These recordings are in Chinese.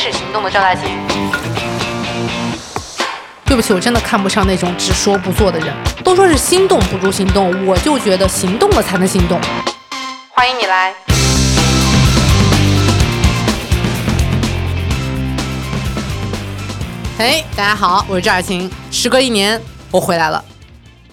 始行动的赵大琴。对不起，我真的看不上那种只说不做的人。都说是心动不如行动，我就觉得行动了才能心动。欢迎你来。哎，大家好，我是赵雅琴。时隔一年，我回来了。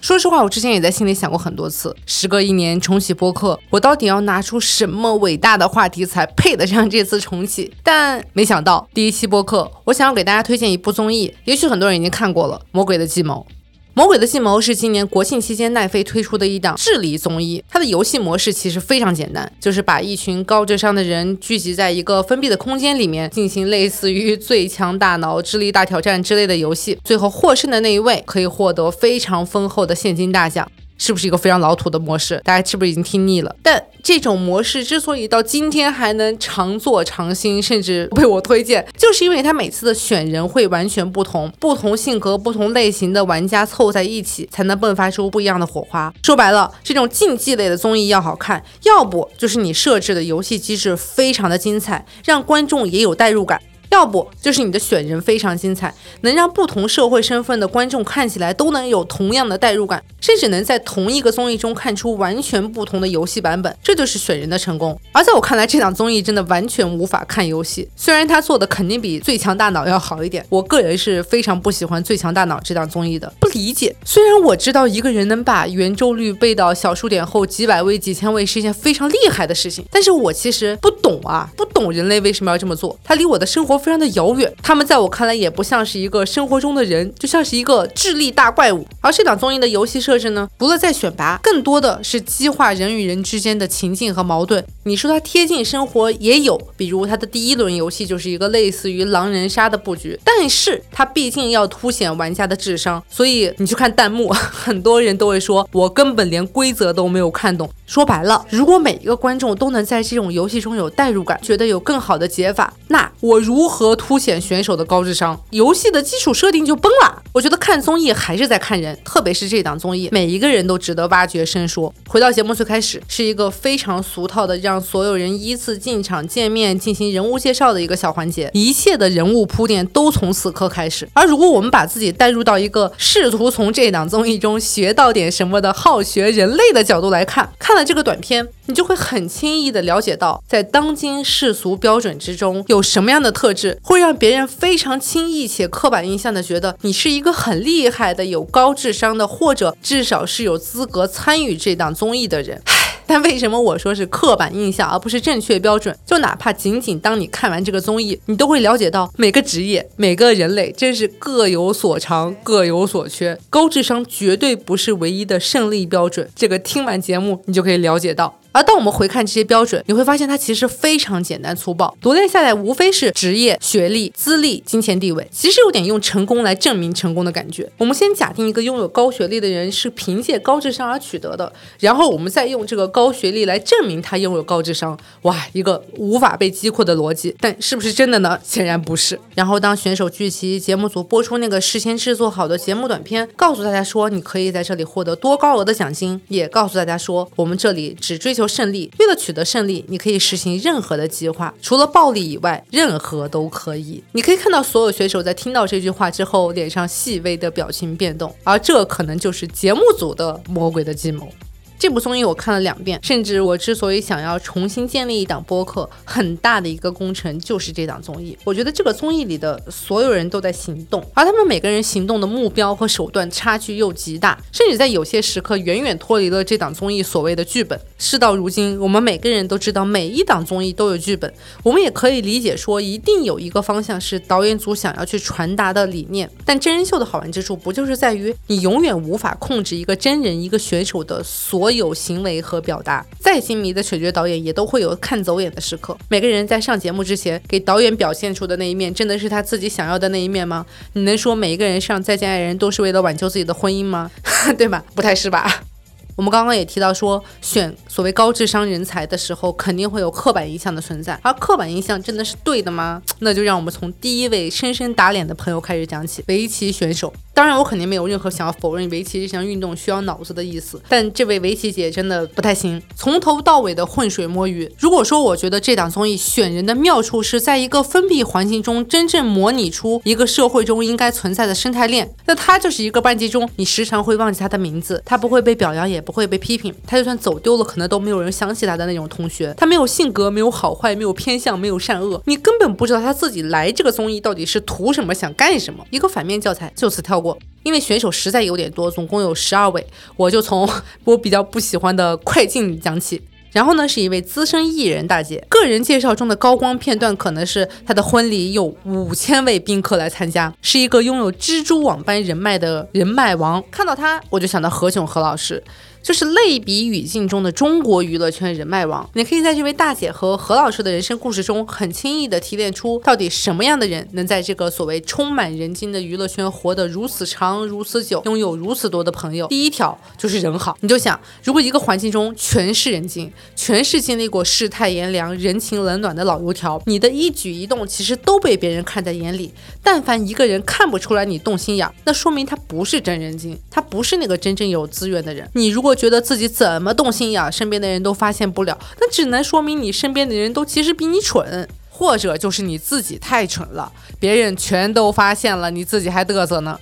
说实话，我之前也在心里想过很多次，时隔一年重启播客，我到底要拿出什么伟大的话题才配得上这次重启？但没想到，第一期播客，我想要给大家推荐一部综艺，也许很多人已经看过了，《魔鬼的计谋》。《魔鬼的计谋》是今年国庆期间奈飞推出的一档智力综艺。它的游戏模式其实非常简单，就是把一群高智商的人聚集在一个封闭的空间里面，进行类似于“最强大脑”“智力大挑战”之类的游戏。最后获胜的那一位可以获得非常丰厚的现金大奖。是不是一个非常老土的模式？大家是不是已经听腻了？但这种模式之所以到今天还能常做常新，甚至被我推荐，就是因为它每次的选人会完全不同，不同性格、不同类型的玩家凑在一起，才能迸发出不一样的火花。说白了，这种竞技类的综艺要好看，要不就是你设置的游戏机制非常的精彩，让观众也有代入感。要不就是你的选人非常精彩，能让不同社会身份的观众看起来都能有同样的代入感，甚至能在同一个综艺中看出完全不同的游戏版本，这就是选人的成功。而在我看来，这档综艺真的完全无法看游戏，虽然他做的肯定比《最强大脑》要好一点，我个人是非常不喜欢《最强大脑》这档综艺的，不理解。虽然我知道一个人能把圆周率背到小数点后几百位、几千位是一件非常厉害的事情，但是我其实不懂啊，不懂人类为什么要这么做，它离我的生活。非常的遥远，他们在我看来也不像是一个生活中的人，就像是一个智力大怪物。而这档综艺的游戏设置呢，除了在选拔，更多的是激化人与人之间的情境和矛盾。你说它贴近生活也有，比如它的第一轮游戏就是一个类似于狼人杀的布局，但是它毕竟要凸显玩家的智商，所以你去看弹幕，很多人都会说，我根本连规则都没有看懂。说白了，如果每一个观众都能在这种游戏中有代入感，觉得有更好的解法，那我如何凸显选手的高智商？游戏的基础设定就崩了。我觉得看综艺还是在看人，特别是这档综艺，每一个人都值得挖掘深说。回到节目最开始，是一个非常俗套的，让所有人依次进场见面进行人物介绍的一个小环节，一切的人物铺垫都从此刻开始。而如果我们把自己带入到一个试图从这档综艺中学到点什么的好学人类的角度来看，看了这个短片，你就会很轻易的了解到，在当今世俗标准之中，有什么样的特质会让别人非常轻易且刻板印象的觉得你是一个很厉害的、有高智商的，或者至少是有资格参与这档综艺的人。但为什么我说是刻板印象而不是正确标准？就哪怕仅仅当你看完这个综艺，你都会了解到每个职业、每个人类真是各有所长、各有所缺，高智商绝对不是唯一的胜利标准。这个听完节目，你就可以了解到。而当我们回看这些标准，你会发现它其实非常简单粗暴，罗列下来无非是职业、学历、资历、金钱地位，其实有点用成功来证明成功的感觉。我们先假定一个拥有高学历的人是凭借高智商而取得的，然后我们再用这个高学历来证明他拥有高智商。哇，一个无法被击破的逻辑，但是不是真的呢？显然不是。然后当选手聚齐，节目组播出那个事先制作好的节目短片，告诉大家说你可以在这里获得多高额的奖金，也告诉大家说我们这里只追求。胜利，为了取得胜利，你可以实行任何的计划，除了暴力以外，任何都可以。你可以看到所有选手在听到这句话之后，脸上细微的表情变动，而这可能就是节目组的魔鬼的计谋。这部综艺我看了两遍，甚至我之所以想要重新建立一档播客，很大的一个工程就是这档综艺。我觉得这个综艺里的所有人都在行动，而他们每个人行动的目标和手段差距又极大，甚至在有些时刻远远脱离了这档综艺所谓的剧本。事到如今，我们每个人都知道每一档综艺都有剧本，我们也可以理解说一定有一个方向是导演组想要去传达的理念。但真人秀的好玩之处不就是在于你永远无法控制一个真人一个选手的所。所有行为和表达，再精迷的选角导演也都会有看走眼的时刻。每个人在上节目之前，给导演表现出的那一面，真的是他自己想要的那一面吗？你能说每一个人上《再见爱人》都是为了挽救自己的婚姻吗？对吧？不太是吧？我们刚刚也提到说，选所谓高智商人才的时候，肯定会有刻板印象的存在。而刻板印象真的是对的吗？那就让我们从第一位深深打脸的朋友开始讲起，围棋选手。当然，我肯定没有任何想要否认围棋这项运动需要脑子的意思，但这位围棋姐真的不太行，从头到尾的浑水摸鱼。如果说我觉得这档综艺选人的妙处是在一个封闭环境中真正模拟出一个社会中应该存在的生态链，那他就是一个班级中你时常会忘记他的名字，他不会被表扬，也不会被批评，他就算走丢了，可能都没有人想起他的那种同学。他没有性格，没有好坏，没有偏向，没有善恶，你根本不知道他自己来这个综艺到底是图什么，想干什么。一个反面教材就此跳过。因为选手实在有点多，总共有十二位，我就从 我比较不喜欢的快进讲起。然后呢，是一位资深艺人大姐，个人介绍中的高光片段可能是她的婚礼有五千位宾客来参加，是一个拥有蜘蛛网般人脉的人脉王。看到她，我就想到何炅何老师。就是类比语境中的中国娱乐圈人脉网，你可以在这位大姐和何老师的人生故事中，很轻易的提炼出到底什么样的人能在这个所谓充满人精的娱乐圈活得如此长、如此久，拥有如此多的朋友。第一条就是人好，你就想，如果一个环境中全是人精，全是经历过世态炎凉、人情冷暖的老油条，你的一举一动其实都被别人看在眼里。但凡一个人看不出来你动心眼，那说明他不是真人精，他不是那个真正有资源的人。你如果如果觉得自己怎么动心眼，身边的人都发现不了，那只能说明你身边的人都其实比你蠢，或者就是你自己太蠢了，别人全都发现了，你自己还嘚瑟呢。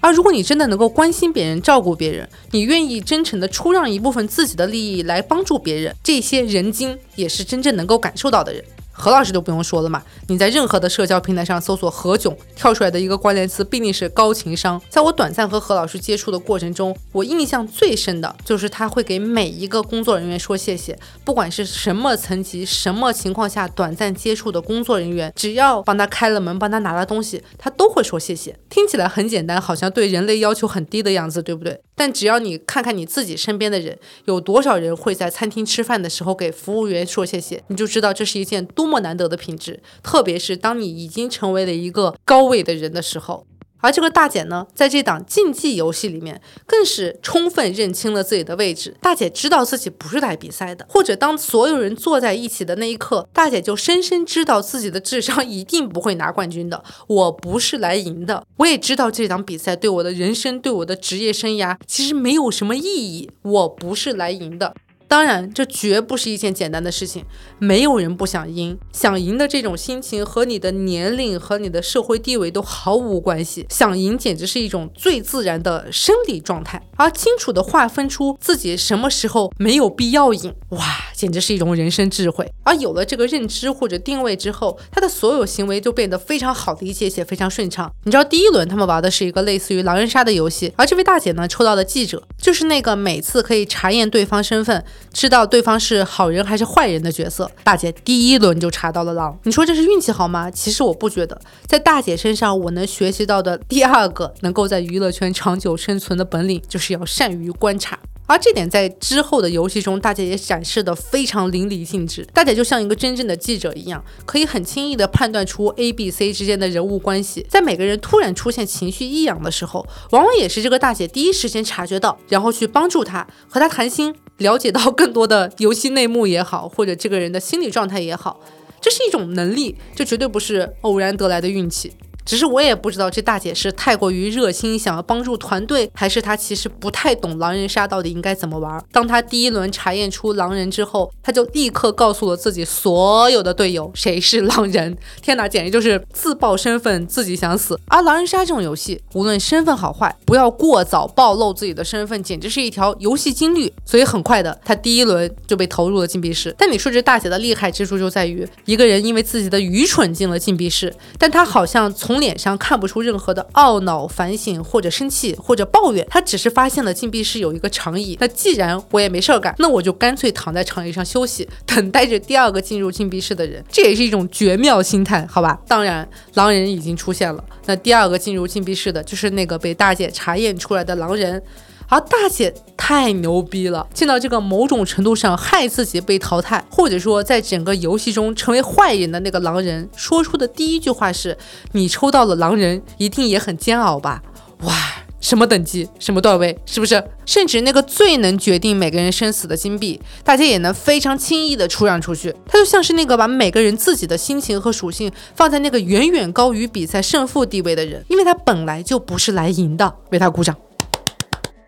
而如果你真的能够关心别人、照顾别人，你愿意真诚的出让一部分自己的利益来帮助别人，这些人精也是真正能够感受到的人。何老师就不用说了嘛，你在任何的社交平台上搜索何炅，跳出来的一个关键词必定是高情商。在我短暂和何老师接触的过程中，我印象最深的就是他会给每一个工作人员说谢谢，不管是什么层级、什么情况下短暂接触的工作人员，只要帮他开了门、帮他拿了东西，他都会说谢谢。听起来很简单，好像对人类要求很低的样子，对不对？但只要你看看你自己身边的人，有多少人会在餐厅吃饭的时候给服务员说谢谢，你就知道这是一件多。么难得的品质，特别是当你已经成为了一个高位的人的时候。而这个大姐呢，在这档竞技游戏里面，更是充分认清了自己的位置。大姐知道自己不是来比赛的，或者当所有人坐在一起的那一刻，大姐就深深知道自己的智商一定不会拿冠军的。我不是来赢的，我也知道这档比赛对我的人生、对我的职业生涯其实没有什么意义。我不是来赢的。当然，这绝不是一件简单的事情。没有人不想赢，想赢的这种心情和你的年龄和你的社会地位都毫无关系。想赢简直是一种最自然的生理状态，而清楚的划分出自己什么时候没有必要赢，哇，简直是一种人生智慧。而有了这个认知或者定位之后，他的所有行为就变得非常好理解且非常顺畅。你知道，第一轮他们玩的是一个类似于狼人杀的游戏，而这位大姐呢，抽到的记者就是那个每次可以查验对方身份。知道对方是好人还是坏人的角色，大姐第一轮就查到了狼。你说这是运气好吗？其实我不觉得，在大姐身上，我能学习到的第二个能够在娱乐圈长久生存的本领，就是要善于观察。而这点在之后的游戏中，大姐也展示的非常淋漓尽致。大姐就像一个真正的记者一样，可以很轻易的判断出 A、B、C 之间的人物关系。在每个人突然出现情绪异样的时候，往往也是这个大姐第一时间察觉到，然后去帮助他，和他谈心，了解到更多的游戏内幕也好，或者这个人的心理状态也好，这是一种能力，这绝对不是偶然得来的运气。只是我也不知道这大姐是太过于热心，想要帮助团队，还是她其实不太懂狼人杀到底应该怎么玩。当她第一轮查验出狼人之后，她就立刻告诉了自己所有的队友谁是狼人。天哪，简直就是自爆身份，自己想死。而狼人杀这种游戏，无论身份好坏，不要过早暴露自己的身份，简直是一条游戏金律。所以很快的，她第一轮就被投入了禁闭室。但你说这大姐的厉害之处就在于，一个人因为自己的愚蠢进了禁闭室，但她好像从从脸上看不出任何的懊恼、反省或者生气或者抱怨，他只是发现了禁闭室有一个长椅。那既然我也没事儿干，那我就干脆躺在长椅上休息，等待着第二个进入禁闭室的人。这也是一种绝妙心态，好吧？当然，狼人已经出现了。那第二个进入禁闭室的就是那个被大姐查验出来的狼人。而大姐太牛逼了，见到这个某种程度上害自己被淘汰，或者说在整个游戏中成为坏人的那个狼人，说出的第一句话是：“你抽到了狼人，一定也很煎熬吧？”哇！什么等级，什么段位，是不是？甚至那个最能决定每个人生死的金币，大家也能非常轻易的出让出去。它就像是那个把每个人自己的心情和属性放在那个远远高于比赛胜负地位的人，因为他本来就不是来赢的。为他鼓掌。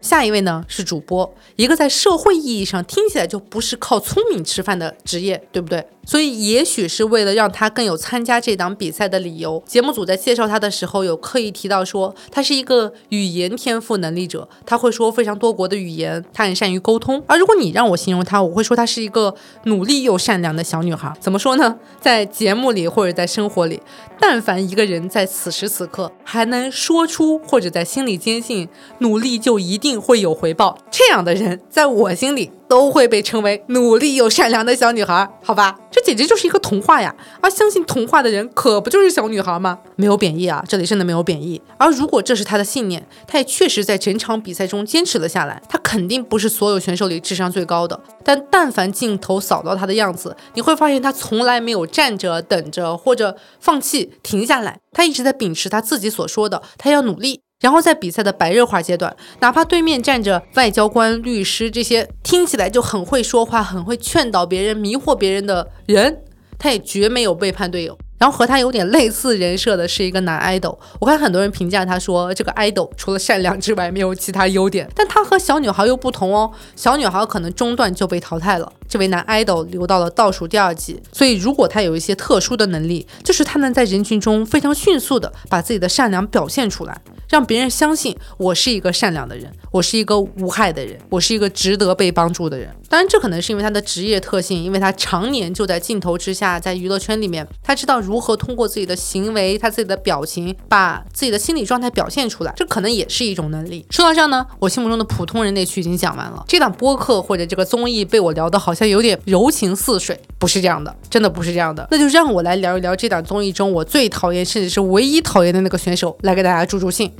下一位呢是主播，一个在社会意义上听起来就不是靠聪明吃饭的职业，对不对？所以也许是为了让他更有参加这档比赛的理由，节目组在介绍他的时候有刻意提到说他是一个语言天赋能力者，他会说非常多国的语言，他很善于沟通。而如果你让我形容他，我会说他是一个努力又善良的小女孩。怎么说呢？在节目里或者在生活里，但凡一个人在此时此刻还能说出或者在心里坚信努力就一定会有回报，这样的人在我心里。都会被称为努力又善良的小女孩，好吧，这简直就是一个童话呀！而相信童话的人，可不就是小女孩吗？没有贬义啊，这里真的没有贬义。而如果这是她的信念，她也确实在整场比赛中坚持了下来。她肯定不是所有选手里智商最高的，但但凡镜头扫到她的样子，你会发现她从来没有站着等着或者放弃停下来，她一直在秉持她自己所说的，她要努力。然后在比赛的白热化阶段，哪怕对面站着外交官、律师这些听起来就很会说话、很会劝导别人、迷惑别人的人，他也绝没有背叛队友。然后和他有点类似人设的是一个男 idol，我看很多人评价他说这个 idol 除了善良之外没有其他优点，但他和小女孩又不同哦，小女孩可能中段就被淘汰了，这位男 idol 留到了倒数第二季，所以如果他有一些特殊的能力，就是他能在人群中非常迅速的把自己的善良表现出来。让别人相信我是一个善良的人，我是一个无害的人，我是一个值得被帮助的人。当然，这可能是因为他的职业特性，因为他常年就在镜头之下，在娱乐圈里面，他知道如何通过自己的行为、他自己的表情，把自己的心理状态表现出来。这可能也是一种能力。说到这呢，我心目中的普通人那区已经讲完了。这档播客或者这个综艺被我聊的好像有点柔情似水，不是这样的，真的不是这样的。那就让我来聊一聊这档综艺中我最讨厌，甚至是唯一讨厌的那个选手，来给大家助助兴。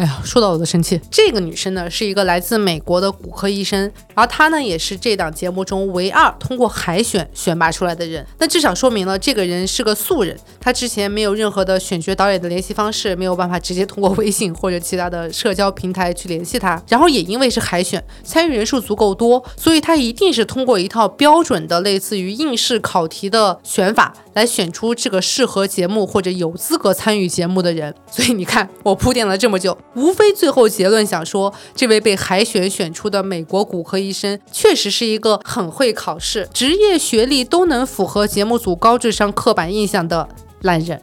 哎呀，说到我都生气。这个女生呢，是一个来自美国的骨科医生，而她呢，也是这档节目中唯二通过海选选拔出来的人。那至少说明了这个人是个素人，她之前没有任何的选角导演的联系方式，没有办法直接通过微信或者其他的社交平台去联系他。然后也因为是海选，参与人数足够多，所以她一定是通过一套标准的类似于应试考题的选法来选出这个适合节目或者有资格参与节目的人。所以你看，我铺垫了这么久。无非最后结论想说，这位被海选选出的美国骨科医生，确实是一个很会考试、职业学历都能符合节目组高智商刻板印象的烂人。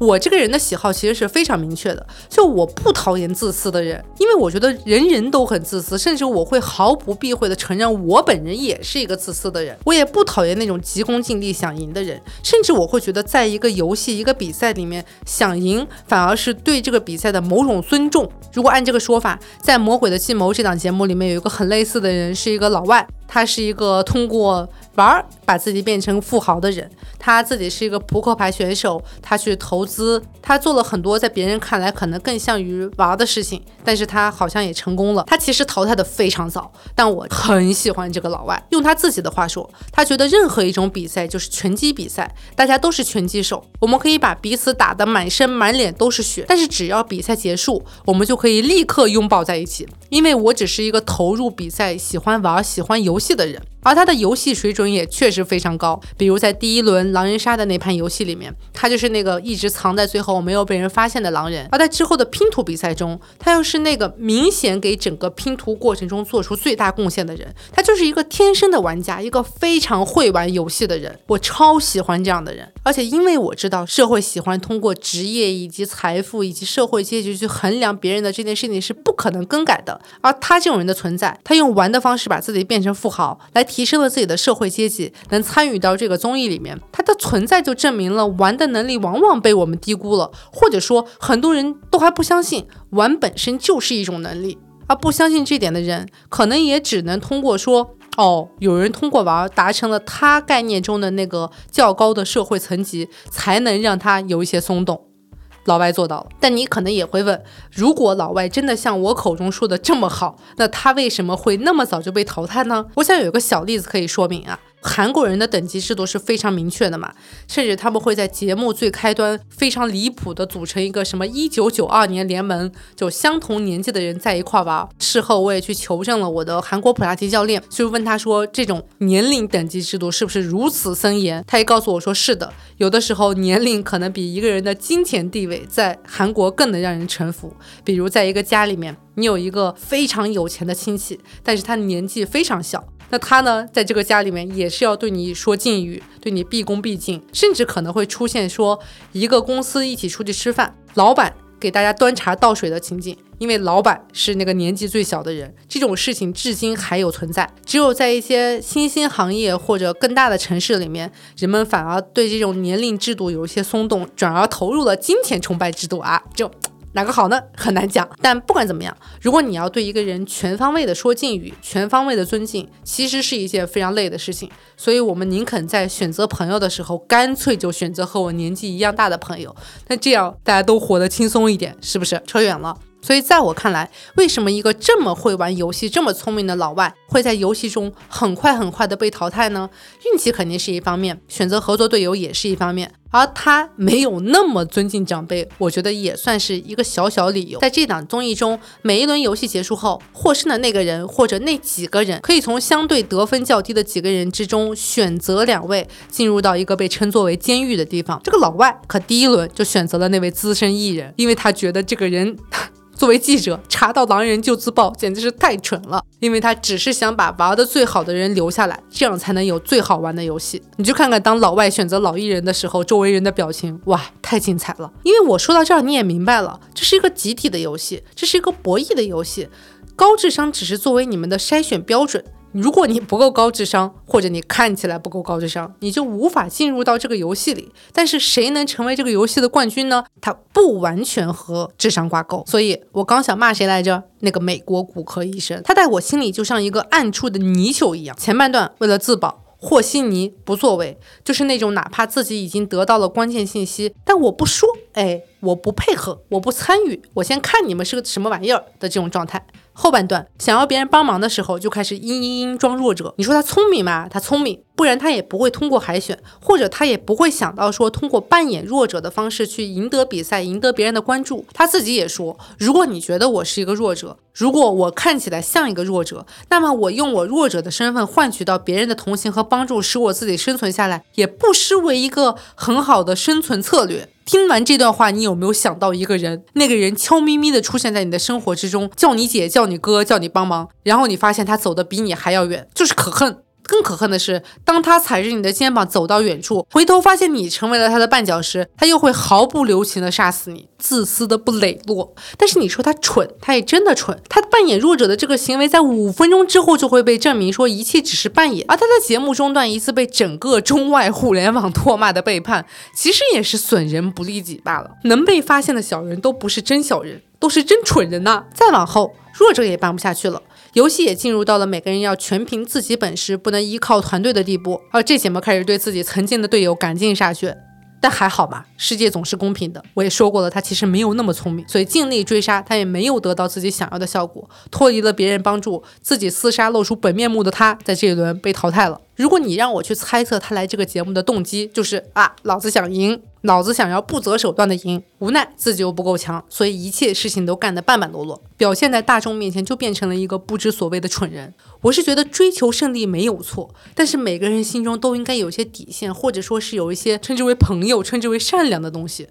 我这个人的喜好其实是非常明确的，就我不讨厌自私的人，因为我觉得人人都很自私，甚至我会毫不避讳的承认我本人也是一个自私的人。我也不讨厌那种急功近利想赢的人，甚至我会觉得在一个游戏、一个比赛里面想赢，反而是对这个比赛的某种尊重。如果按这个说法，在《魔鬼的计谋》这档节目里面有一个很类似的人，是一个老外，他是一个通过。玩儿把自己变成富豪的人，他自己是一个扑克牌选手，他去投资，他做了很多在别人看来可能更像于玩的事情，但是他好像也成功了。他其实淘汰的非常早，但我很喜欢这个老外。用他自己的话说，他觉得任何一种比赛就是拳击比赛，大家都是拳击手，我们可以把彼此打得满身满脸都是血，但是只要比赛结束，我们就可以立刻拥抱在一起，因为我只是一个投入比赛、喜欢玩、喜欢游戏的人。而他的游戏水准也确实非常高，比如在第一轮狼人杀的那盘游戏里面，他就是那个一直藏在最后没有被人发现的狼人；而在之后的拼图比赛中，他又是那个明显给整个拼图过程中做出最大贡献的人。他就是一个天生的玩家，一个非常会玩游戏的人。我超喜欢这样的人，而且因为我知道社会喜欢通过职业以及财富以及社会阶级去衡量别人的这件事情是不可能更改的。而他这种人的存在，他用玩的方式把自己变成富豪来。提升了自己的社会阶级，能参与到这个综艺里面，它的存在就证明了玩的能力往往被我们低估了，或者说很多人都还不相信玩本身就是一种能力，而不相信这点的人，可能也只能通过说哦，有人通过玩达成了他概念中的那个较高的社会层级，才能让他有一些松动。老外做到了，但你可能也会问：如果老外真的像我口中说的这么好，那他为什么会那么早就被淘汰呢？我想有个小例子可以说明啊。韩国人的等级制度是非常明确的嘛，甚至他们会在节目最开端非常离谱的组成一个什么一九九二年联盟，就相同年纪的人在一块玩。事后我也去求证了我的韩国普拉提教练，就问他说这种年龄等级制度是不是如此森严？他也告诉我说是的，有的时候年龄可能比一个人的金钱地位在韩国更能让人臣服。比如在一个家里面，你有一个非常有钱的亲戚，但是他年纪非常小。那他呢，在这个家里面也是要对你说敬语，对你毕恭毕敬，甚至可能会出现说一个公司一起出去吃饭，老板给大家端茶倒水的情景，因为老板是那个年纪最小的人，这种事情至今还有存在。只有在一些新兴行业或者更大的城市里面，人们反而对这种年龄制度有一些松动，转而投入了金钱崇拜制度啊，就。哪个好呢？很难讲。但不管怎么样，如果你要对一个人全方位的说敬语，全方位的尊敬，其实是一件非常累的事情。所以，我们宁肯在选择朋友的时候，干脆就选择和我年纪一样大的朋友。那这样大家都活得轻松一点，是不是？扯远了。所以，在我看来，为什么一个这么会玩游戏、这么聪明的老外会在游戏中很快很快的被淘汰呢？运气肯定是一方面，选择合作队友也是一方面，而他没有那么尊敬长辈，我觉得也算是一个小小理由。在这档综艺中，每一轮游戏结束后，获胜的那个人或者那几个人，可以从相对得分较低的几个人之中选择两位进入到一个被称作为监狱的地方。这个老外可第一轮就选择了那位资深艺人，因为他觉得这个人。作为记者查到狼人就自爆，简直是太蠢了。因为他只是想把玩的最好的人留下来，这样才能有最好玩的游戏。你就看看当老外选择老艺人的时候，周围人的表情，哇，太精彩了。因为我说到这儿，你也明白了，这是一个集体的游戏，这是一个博弈的游戏，高智商只是作为你们的筛选标准。如果你不够高智商，或者你看起来不够高智商，你就无法进入到这个游戏里。但是谁能成为这个游戏的冠军呢？它不完全和智商挂钩。所以我刚想骂谁来着？那个美国骨科医生，他在我心里就像一个暗处的泥鳅一样。前半段为了自保，和稀泥不作为，就是那种哪怕自己已经得到了关键信息，但我不说，哎，我不配合，我不参与，我先看你们是个什么玩意儿的这种状态。后半段想要别人帮忙的时候，就开始嘤嘤嘤装弱者。你说他聪明吗？他聪明，不然他也不会通过海选，或者他也不会想到说通过扮演弱者的方式去赢得比赛，赢得别人的关注。他自己也说，如果你觉得我是一个弱者，如果我看起来像一个弱者，那么我用我弱者的身份换取到别人的同情和帮助，使我自己生存下来，也不失为一个很好的生存策略。听完这段话，你有没有想到一个人？那个人悄咪咪的出现在你的生活之中，叫你姐，叫你哥，叫你帮忙，然后你发现他走的比你还要远，就是可恨。更可恨的是，当他踩着你的肩膀走到远处，回头发现你成为了他的绊脚石，他又会毫不留情的杀死你，自私的不磊落。但是你说他蠢，他也真的蠢。他扮演弱者的这个行为，在五分钟之后就会被证明说一切只是扮演。而他在节目中段一次被整个中外互联网唾骂的背叛，其实也是损人不利己罢了。能被发现的小人都不是真小人，都是真蠢人呐。再往后，弱者也办不下去了。游戏也进入到了每个人要全凭自己本事，不能依靠团队的地步。而这节目开始对自己曾经的队友赶尽杀绝，但还好吧，世界总是公平的。我也说过了，他其实没有那么聪明，所以尽力追杀他也没有得到自己想要的效果，脱离了别人帮助，自己厮杀露出本面目的他，在这一轮被淘汰了。如果你让我去猜测他来这个节目的动机，就是啊，老子想赢，脑子想要不择手段的赢，无奈自己又不够强，所以一切事情都干得半半落落，表现在大众面前就变成了一个不知所谓的蠢人。我是觉得追求胜利没有错，但是每个人心中都应该有些底线，或者说是有一些称之为朋友、称之为善良的东西。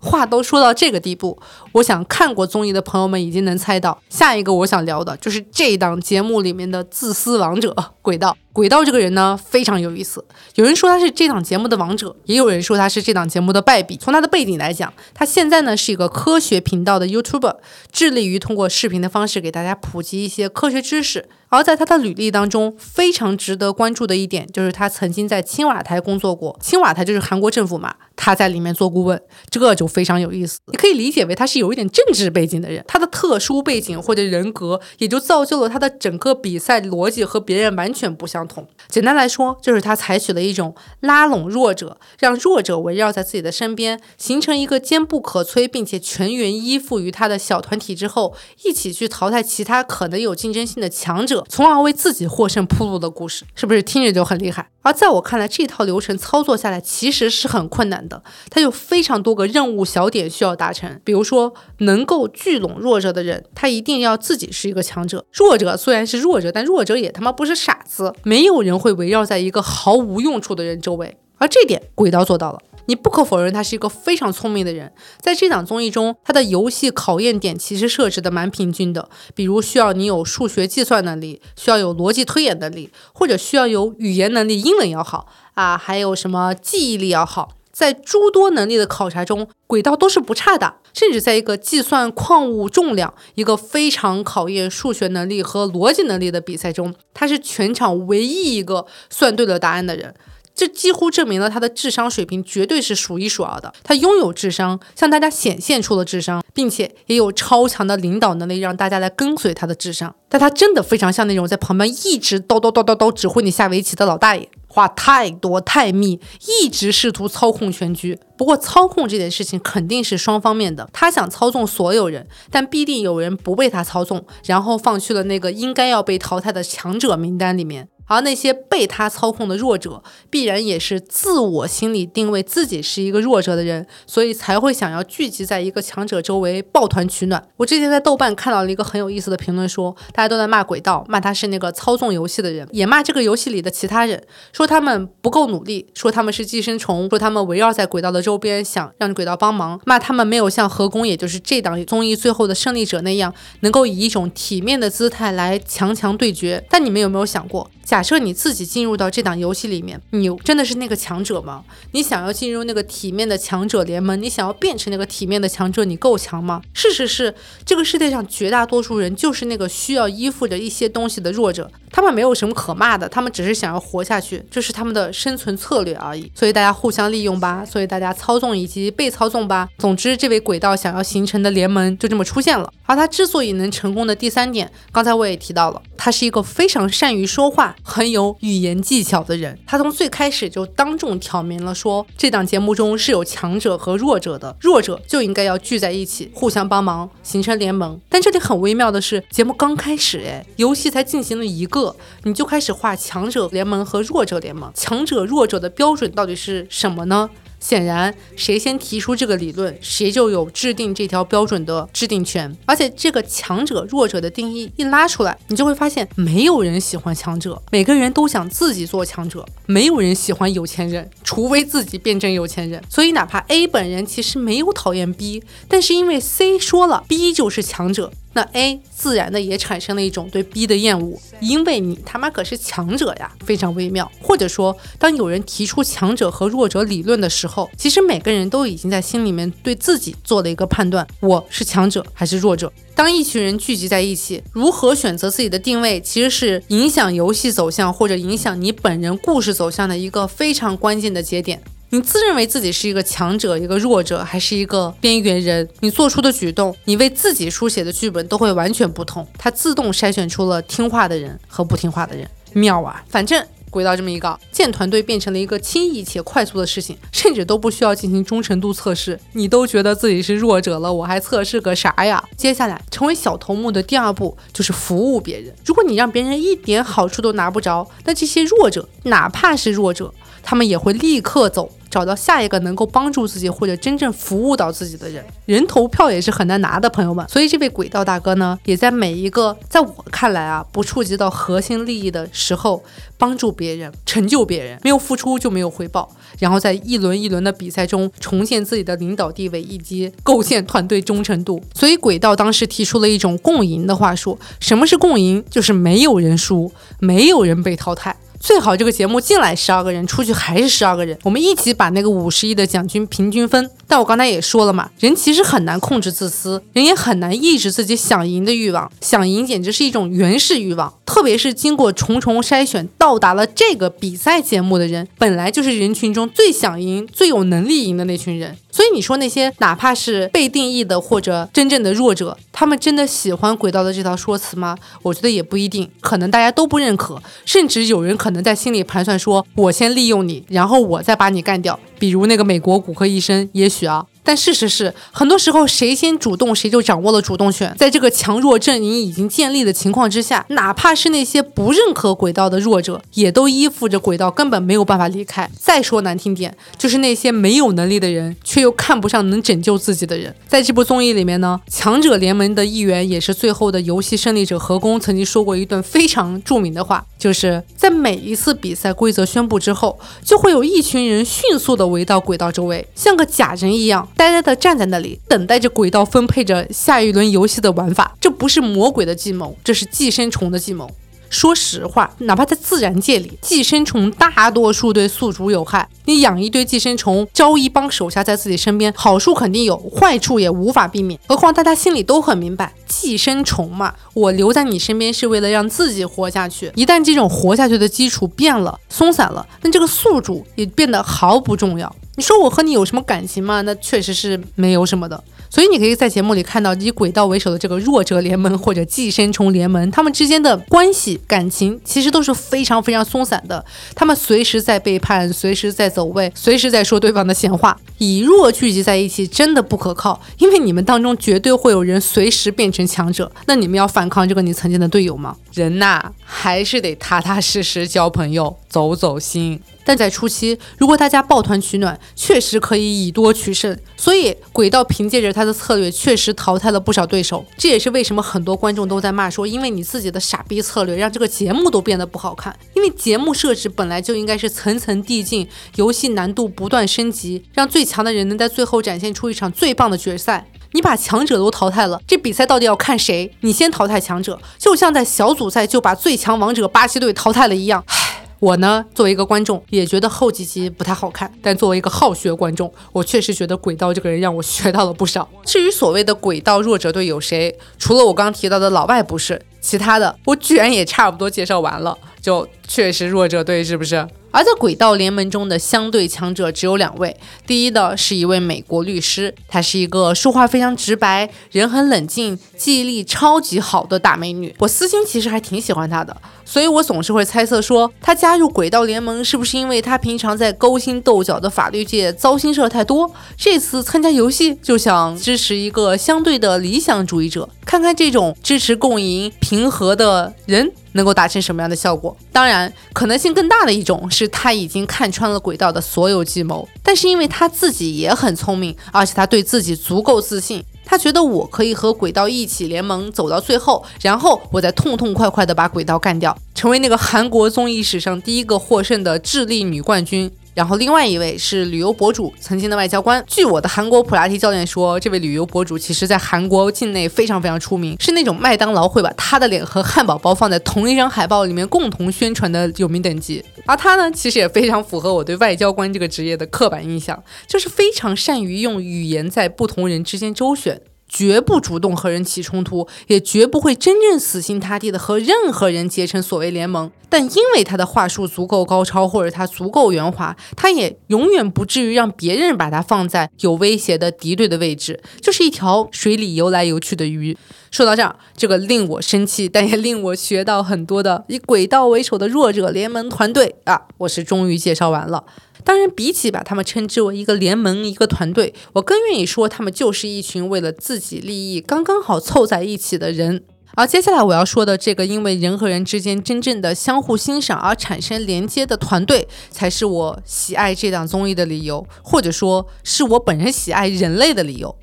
话都说到这个地步，我想看过综艺的朋友们已经能猜到，下一个我想聊的就是这档节目里面的自私王者轨道。轨道这个人呢非常有意思，有人说他是这档节目的王者，也有人说他是这档节目的败笔。从他的背景来讲，他现在呢是一个科学频道的 YouTuber，致力于通过视频的方式给大家普及一些科学知识。而在他的履历当中，非常值得关注的一点就是他曾经在青瓦台工作过。青瓦台就是韩国政府嘛，他在里面做顾问，这就非常有意思。你可以理解为他是有一点政治背景的人，他的特殊背景或者人格，也就造就了他的整个比赛逻辑和别人完全不相同。简单来说，就是他采取了一种拉拢弱者，让弱者围绕在自己的身边，形成一个坚不可摧并且全员依附于他的小团体之后，一起去淘汰其他可能有竞争性的强者。从而为自己获胜铺路的故事，是不是听着就很厉害？而在我看来，这套流程操作下来其实是很困难的，它有非常多个任务小点需要达成。比如说，能够聚拢弱者的人，他一定要自己是一个强者。弱者虽然是弱者，但弱者也他妈不是傻子，没有人会围绕在一个毫无用处的人周围。而这点，轨道做到了。你不可否认，他是一个非常聪明的人。在这档综艺中，他的游戏考验点其实设置的蛮平均的，比如需要你有数学计算能力，需要有逻辑推演能力，或者需要有语言能力，英文要好啊，还有什么记忆力要好。在诸多能力的考察中，轨道都是不差的。甚至在一个计算矿物重量、一个非常考验数学能力和逻辑能力的比赛中，他是全场唯一一个算对了答案的人。这几乎证明了他的智商水平绝对是数一数二的。他拥有智商，向大家显现出了智商，并且也有超强的领导能力，让大家来跟随他的智商。但他真的非常像那种在旁边一直叨叨叨叨叨指挥你下围棋的老大爷，话太多太密，一直试图操控全局。不过操控这件事情肯定是双方面的，他想操纵所有人，但必定有人不被他操纵，然后放去了那个应该要被淘汰的强者名单里面。而那些被他操控的弱者，必然也是自我心理定位自己是一个弱者的人，所以才会想要聚集在一个强者周围抱团取暖。我之前在豆瓣看到了一个很有意思的评论，说大家都在骂轨道，骂他是那个操纵游戏的人，也骂这个游戏里的其他人，说他们不够努力，说他们是寄生虫，说他们围绕在轨道的周边，想让轨道帮忙，骂他们没有像何工，也就是这档综艺最后的胜利者那样，能够以一种体面的姿态来强强对决。但你们有没有想过？假设你自己进入到这档游戏里面，你真的是那个强者吗？你想要进入那个体面的强者联盟，你想要变成那个体面的强者，你够强吗？事实是，这个世界上绝大多数人就是那个需要依附着一些东西的弱者，他们没有什么可骂的，他们只是想要活下去，这是他们的生存策略而已。所以大家互相利用吧，所以大家操纵以及被操纵吧。总之，这位轨道想要形成的联盟就这么出现了。而他之所以能成功的第三点，刚才我也提到了，他是一个非常善于说话。很有语言技巧的人，他从最开始就当众挑明了说，这档节目中是有强者和弱者的，弱者就应该要聚在一起，互相帮忙，形成联盟。但这里很微妙的是，节目刚开始，哎，游戏才进行了一个，你就开始画强者联盟和弱者联盟，强者弱者的标准到底是什么呢？显然，谁先提出这个理论，谁就有制定这条标准的制定权。而且，这个强者弱者的定义一拉出来，你就会发现，没有人喜欢强者，每个人都想自己做强者。没有人喜欢有钱人，除非自己变成有钱人。所以，哪怕 A 本人其实没有讨厌 B，但是因为 C 说了 B 就是强者。那 A 自然的也产生了一种对 B 的厌恶，因为你他妈可是强者呀，非常微妙。或者说，当有人提出强者和弱者理论的时候，其实每个人都已经在心里面对自己做了一个判断：我是强者还是弱者？当一群人聚集在一起，如何选择自己的定位，其实是影响游戏走向或者影响你本人故事走向的一个非常关键的节点。你自认为自己是一个强者、一个弱者，还是一个边缘人？你做出的举动，你为自己书写的剧本都会完全不同。它自动筛选出了听话的人和不听话的人，妙啊！反正轨道这么一搞，建团队变成了一个轻易且快速的事情，甚至都不需要进行忠诚度测试。你都觉得自己是弱者了，我还测试个啥呀？接下来成为小头目的第二步就是服务别人。如果你让别人一点好处都拿不着，那这些弱者，哪怕是弱者，他们也会立刻走。找到下一个能够帮助自己或者真正服务到自己的人，人头票也是很难拿的，朋友们。所以这位轨道大哥呢，也在每一个在我看来啊不触及到核心利益的时候，帮助别人，成就别人，没有付出就没有回报。然后在一轮一轮的比赛中重建自己的领导地位以及构建团队忠诚度。所以轨道当时提出了一种共赢的话术。什么是共赢？就是没有人输，没有人被淘汰。最好这个节目进来十二个人，出去还是十二个人，我们一起把那个五十亿的奖金平均分。但我刚才也说了嘛，人其实很难控制自私，人也很难抑制自己想赢的欲望。想赢简直是一种原始欲望，特别是经过重重筛选到达了这个比赛节目的人，本来就是人群中最想赢、最有能力赢的那群人。所以你说那些哪怕是被定义的或者真正的弱者，他们真的喜欢轨道的这套说辞吗？我觉得也不一定，可能大家都不认可，甚至有人可可能在心里盘算说：我先利用你，然后我再把你干掉。比如那个美国骨科医生，也许啊，但事实是，很多时候谁先主动，谁就掌握了主动权。在这个强弱阵营已经建立的情况之下，哪怕是那些不认可轨道的弱者，也都依附着轨道，根本没有办法离开。再说难听点，就是那些没有能力的人，却又看不上能拯救自己的人。在这部综艺里面呢，强者联盟的一员，也是最后的游戏胜利者何工，曾经说过一段非常著名的话，就是在每一次比赛规则宣布之后，就会有一群人迅速的围到轨道周围，像个假人一样。呆呆地站在那里，等待着轨道分配着下一轮游戏的玩法。这不是魔鬼的计谋，这是寄生虫的计谋。说实话，哪怕在自然界里，寄生虫大多数对宿主有害。你养一堆寄生虫，招一帮手下在自己身边，好处肯定有，坏处也无法避免。何况大家心里都很明白，寄生虫嘛，我留在你身边是为了让自己活下去。一旦这种活下去的基础变了、松散了，那这个宿主也变得毫不重要。你说我和你有什么感情吗？那确实是没有什么的。所以你可以在节目里看到以轨道为首的这个弱者联盟或者寄生虫联盟，他们之间的关系、感情其实都是非常非常松散的。他们随时在背叛，随时在走位，随时在说对方的闲话。以弱聚集在一起真的不可靠，因为你们当中绝对会有人随时变成强者。那你们要反抗这个你曾经的队友吗？人呐，还是得踏踏实实交朋友，走走心。但在初期，如果大家抱团取暖，确实可以以多取胜。所以，轨道凭借着他的策略，确实淘汰了不少对手。这也是为什么很多观众都在骂说，因为你自己的傻逼策略，让这个节目都变得不好看。因为节目设置本来就应该是层层递进，游戏难度不断升级，让最强的人能在最后展现出一场最棒的决赛。你把强者都淘汰了，这比赛到底要看谁？你先淘汰强者，就像在小组赛就把最强王者巴西队淘汰了一样。唉。我呢，作为一个观众，也觉得后几集不太好看。但作为一个好学观众，我确实觉得鬼道这个人让我学到了不少。至于所谓的鬼道弱者队有谁，除了我刚提到的老外不是，其他的我居然也差不多介绍完了。就确实弱者队是不是？而在轨道联盟中的相对强者只有两位，第一的是一位美国律师，她是一个说话非常直白，人很冷静，记忆力超级好的大美女。我私心其实还挺喜欢她的，所以我总是会猜测说，她加入轨道联盟是不是因为她平常在勾心斗角的法律界糟心事儿太多，这次参加游戏就想支持一个相对的理想主义者，看看这种支持共赢、平和的人。能够达成什么样的效果？当然，可能性更大的一种是他已经看穿了轨道的所有计谋，但是因为他自己也很聪明，而且他对自己足够自信，他觉得我可以和轨道一起联盟走到最后，然后我再痛痛快快的把轨道干掉，成为那个韩国综艺史上第一个获胜的智力女冠军。然后另外一位是旅游博主，曾经的外交官。据我的韩国普拉提教练说，这位旅游博主其实在韩国境内非常非常出名，是那种麦当劳会把他的脸和汉堡包放在同一张海报里面共同宣传的有名等级。而他呢，其实也非常符合我对外交官这个职业的刻板印象，就是非常善于用语言在不同人之间周旋。绝不主动和人起冲突，也绝不会真正死心塌地的和任何人结成所谓联盟。但因为他的话术足够高超，或者他足够圆滑，他也永远不至于让别人把他放在有威胁的敌对的位置，就是一条水里游来游去的鱼。说到这儿，这个令我生气，但也令我学到很多的以轨道为首的弱者联盟团队啊，我是终于介绍完了。当然，比起把他们称之为一个联盟、一个团队，我更愿意说他们就是一群为了自己利益刚刚好凑在一起的人。而接下来我要说的这个，因为人和人之间真正的相互欣赏而产生连接的团队，才是我喜爱这档综艺的理由，或者说是我本人喜爱人类的理由。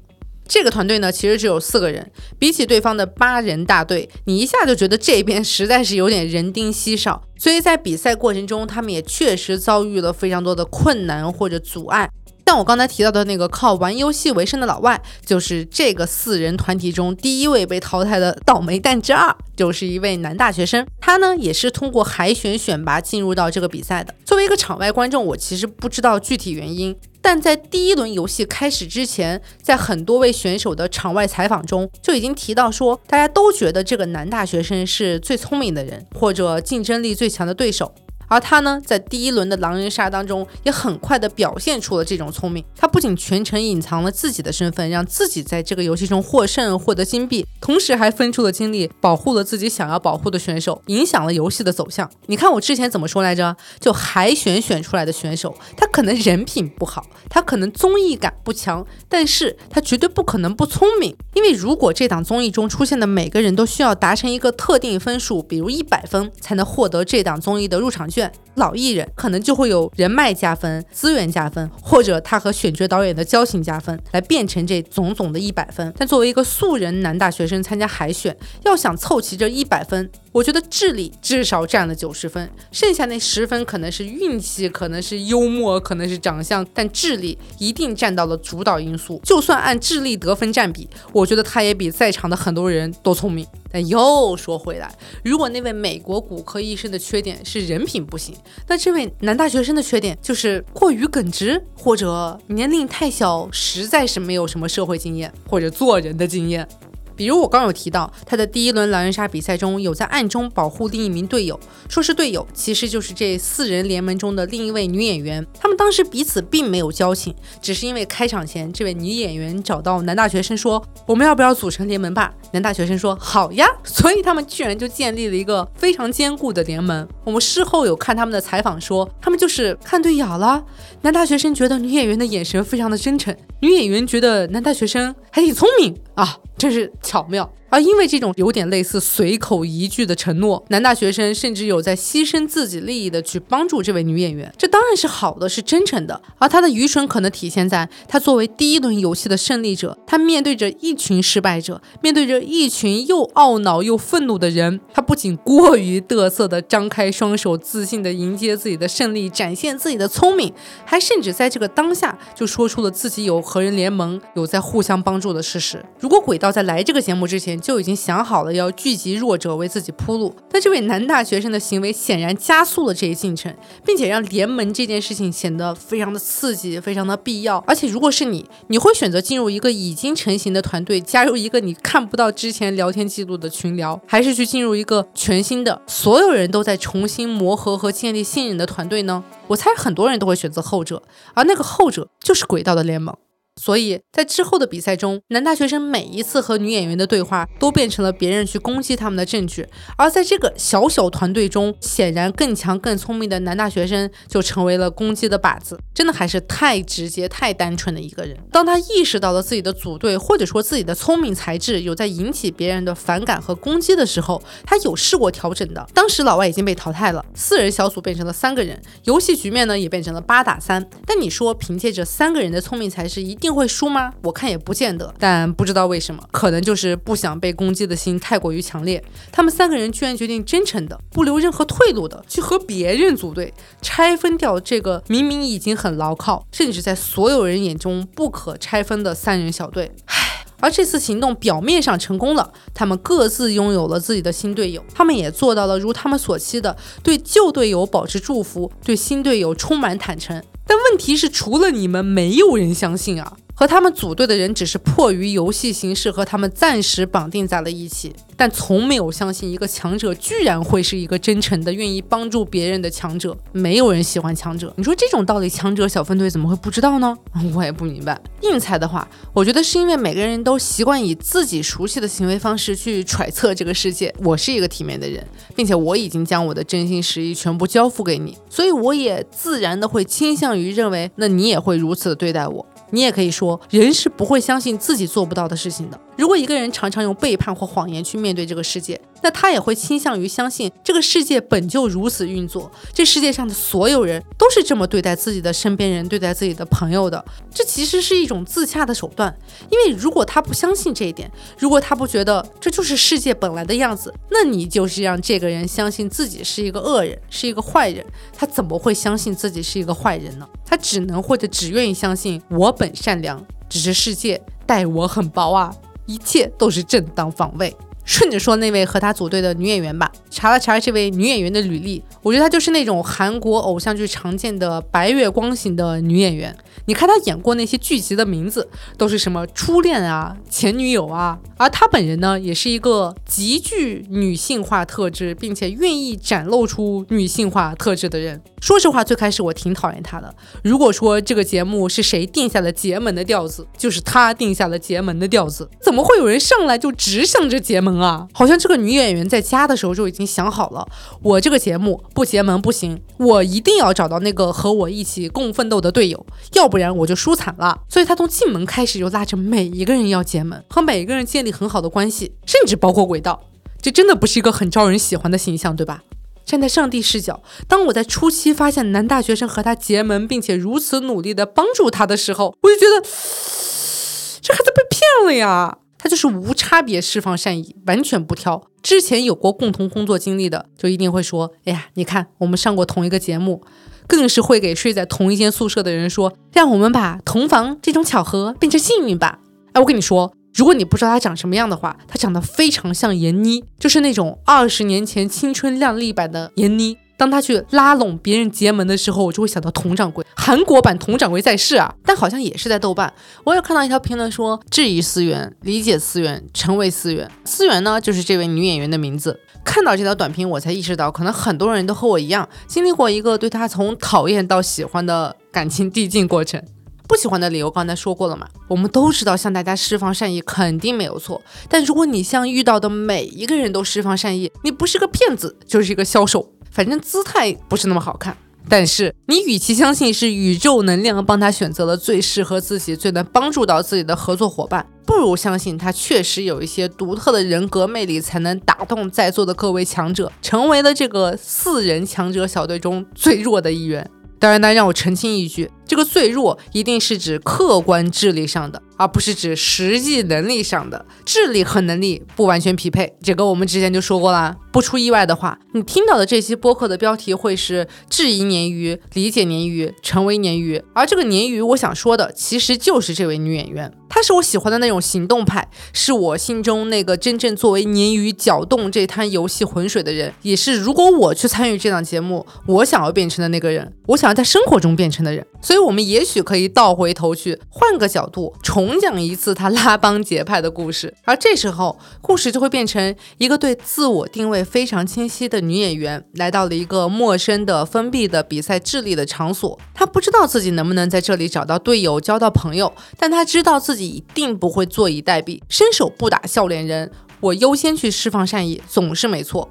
这个团队呢，其实只有四个人，比起对方的八人大队，你一下就觉得这边实在是有点人丁稀少。所以在比赛过程中，他们也确实遭遇了非常多的困难或者阻碍。像我刚才提到的那个靠玩游戏为生的老外，就是这个四人团体中第一位被淘汰的倒霉蛋之二，就是一位男大学生。他呢也是通过海选选拔进入到这个比赛的。作为一个场外观众，我其实不知道具体原因，但在第一轮游戏开始之前，在很多位选手的场外采访中就已经提到说，大家都觉得这个男大学生是最聪明的人，或者竞争力最强的对手。而他呢，在第一轮的狼人杀当中，也很快的表现出了这种聪明。他不仅全程隐藏了自己的身份，让自己在这个游戏中获胜，获得金币，同时还分出了精力，保护了自己想要保护的选手，影响了游戏的走向。你看我之前怎么说来着？就海选选出来的选手，他可能人品不好，他可能综艺感不强，但是他绝对不可能不聪明。因为如果这档综艺中出现的每个人都需要达成一个特定分数，比如一百分，才能获得这档综艺的入场券。老艺人可能就会有人脉加分、资源加分，或者他和选角导演的交情加分，来变成这总总的一百分。但作为一个素人男大学生参加海选，要想凑齐这一百分，我觉得智力至少占了九十分，剩下那十分可能是运气，可能是幽默，可能是长相，但智力一定占到了主导因素。就算按智力得分占比，我觉得他也比在场的很多人都聪明。但又说回来，如果那位美国骨科医生的缺点是人品不行，那这位男大学生的缺点就是过于耿直，或者年龄太小，实在是没有什么社会经验或者做人的经验。比如我刚有提到，他的第一轮狼人杀比赛中有在暗中保护另一名队友，说是队友，其实就是这四人联盟中的另一位女演员。他们当时彼此并没有交情，只是因为开场前这位女演员找到男大学生说：“我们要不要组成联盟吧？”男大学生说：“好呀。”所以他们居然就建立了一个非常坚固的联盟。我们事后有看他们的采访，说他们就是看对眼了。男大学生觉得女演员的眼神非常的真诚，女演员觉得男大学生还挺聪明啊。真是巧妙。而因为这种有点类似随口一句的承诺，男大学生甚至有在牺牲自己利益的去帮助这位女演员，这当然是好的，是真诚的。而他的愚蠢可能体现在他作为第一轮游戏的胜利者，他面对着一群失败者，面对着一群又懊恼又愤怒的人，他不仅过于嘚瑟的张开双手，自信的迎接自己的胜利，展现自己的聪明，还甚至在这个当下就说出了自己有和人联盟，有在互相帮助的事实。如果轨道在来这个节目之前，就已经想好了要聚集弱者为自己铺路，但这位男大学生的行为显然加速了这一进程，并且让联盟这件事情显得非常的刺激，非常的必要。而且如果是你，你会选择进入一个已经成型的团队，加入一个你看不到之前聊天记录的群聊，还是去进入一个全新的，所有人都在重新磨合和建立信任的团队呢？我猜很多人都会选择后者，而那个后者就是轨道的联盟。所以在之后的比赛中，男大学生每一次和女演员的对话都变成了别人去攻击他们的证据。而在这个小小团队中，显然更强、更聪明的男大学生就成为了攻击的靶子。真的还是太直接、太单纯的一个人。当他意识到了自己的组队或者说自己的聪明才智有在引起别人的反感和攻击的时候，他有试过调整的。当时老外已经被淘汰了，四人小组变成了三个人，游戏局面呢也变成了八打三。但你说凭借着三个人的聪明才智一定？定会输吗？我看也不见得，但不知道为什么，可能就是不想被攻击的心太过于强烈。他们三个人居然决定真诚的、不留任何退路的去和别人组队，拆分掉这个明明已经很牢靠，甚至在所有人眼中不可拆分的三人小队。唉，而这次行动表面上成功了，他们各自拥有了自己的新队友，他们也做到了如他们所期的，对旧队友保持祝福，对新队友充满坦诚。但问题是，除了你们，没有人相信啊。和他们组队的人只是迫于游戏形式和他们暂时绑定在了一起，但从没有相信一个强者居然会是一个真诚的、愿意帮助别人的强者。没有人喜欢强者，你说这种道理，强者小分队怎么会不知道呢？我也不明白。硬猜的话，我觉得是因为每个人都习惯以自己熟悉的行为方式去揣测这个世界。我是一个体面的人，并且我已经将我的真心实意全部交付给你，所以我也自然的会倾向于认为，那你也会如此的对待我。你也可以说，人是不会相信自己做不到的事情的。如果一个人常常用背叛或谎言去面对这个世界，那他也会倾向于相信这个世界本就如此运作，这世界上的所有人都是这么对待自己的身边人、对待自己的朋友的。这其实是一种自洽的手段，因为如果他不相信这一点，如果他不觉得这就是世界本来的样子，那你就是让这个人相信自己是一个恶人，是一个坏人。他怎么会相信自己是一个坏人呢？他只能或者只愿意相信我本善良，只是世界待我很薄啊。一切都是正当防卫。顺着说那位和他组队的女演员吧，查了查这位女演员的履历，我觉得她就是那种韩国偶像剧常见的白月光型的女演员。你看她演过那些剧集的名字都是什么初恋啊、前女友啊，而她本人呢，也是一个极具女性化特质，并且愿意展露出女性化特质的人。说实话，最开始我挺讨厌她的。如果说这个节目是谁定下了结门的调子，就是她定下了结门的调子。怎么会有人上来就直向着结门啊？好像这个女演员在家的时候就已经想好了，我这个节目不结门不行，我一定要找到那个和我一起共奋斗的队友，要不然我就输惨了。所以她从进门开始就拉着每一个人要结门，和每一个人建立很好的关系，甚至包括轨道。这真的不是一个很招人喜欢的形象，对吧？站在上帝视角，当我在初期发现男大学生和他结盟，并且如此努力的帮助他的时候，我就觉得这孩子被骗了呀！他就是无差别释放善意，完全不挑。之前有过共同工作经历的，就一定会说：“哎呀，你看我们上过同一个节目。”更是会给睡在同一间宿舍的人说：“让我们把同房这种巧合变成幸运吧。”哎，我跟你说。如果你不知道她长什么样的话，她长得非常像闫妮，就是那种二十年前青春靓丽版的闫妮。当她去拉拢别人结盟的时候，我就会想到佟掌柜，韩国版佟掌柜在世啊，但好像也是在豆瓣。我有看到一条评论说，质疑思源，理解思源，成为思源。思源呢，就是这位女演员的名字。看到这条短评，我才意识到，可能很多人都和我一样，经历过一个对她从讨厌到喜欢的感情递进过程。不喜欢的理由刚才说过了嘛？我们都知道向大家释放善意肯定没有错，但如果你向遇到的每一个人都释放善意，你不是个骗子就是一个销售，反正姿态不是那么好看。但是你与其相信是宇宙能量帮他选择了最适合自己、最能帮助到自己的合作伙伴，不如相信他确实有一些独特的人格魅力，才能打动在座的各位强者，成为了这个四人强者小队中最弱的一员。当然，呢，让我澄清一句。这个最弱一定是指客观智力上的，而不是指实际能力上的。智力和能力不完全匹配，这个我们之前就说过啦。不出意外的话，你听到的这期播客的标题会是“质疑鲶鱼，理解鲶鱼，成为鲶鱼”。而这个鲶鱼，我想说的其实就是这位女演员，她是我喜欢的那种行动派，是我心中那个真正作为鲶鱼搅动这滩游戏浑水的人，也是如果我去参与这档节目，我想要变成的那个人，我想要在生活中变成的人。所以。所以，我们也许可以倒回头去，换个角度重讲一次他拉帮结派的故事。而这时候，故事就会变成一个对自我定位非常清晰的女演员，来到了一个陌生的、封闭的比赛智力的场所。她不知道自己能不能在这里找到队友、交到朋友，但她知道自己一定不会坐以待毙，伸手不打笑脸人。我优先去释放善意，总是没错。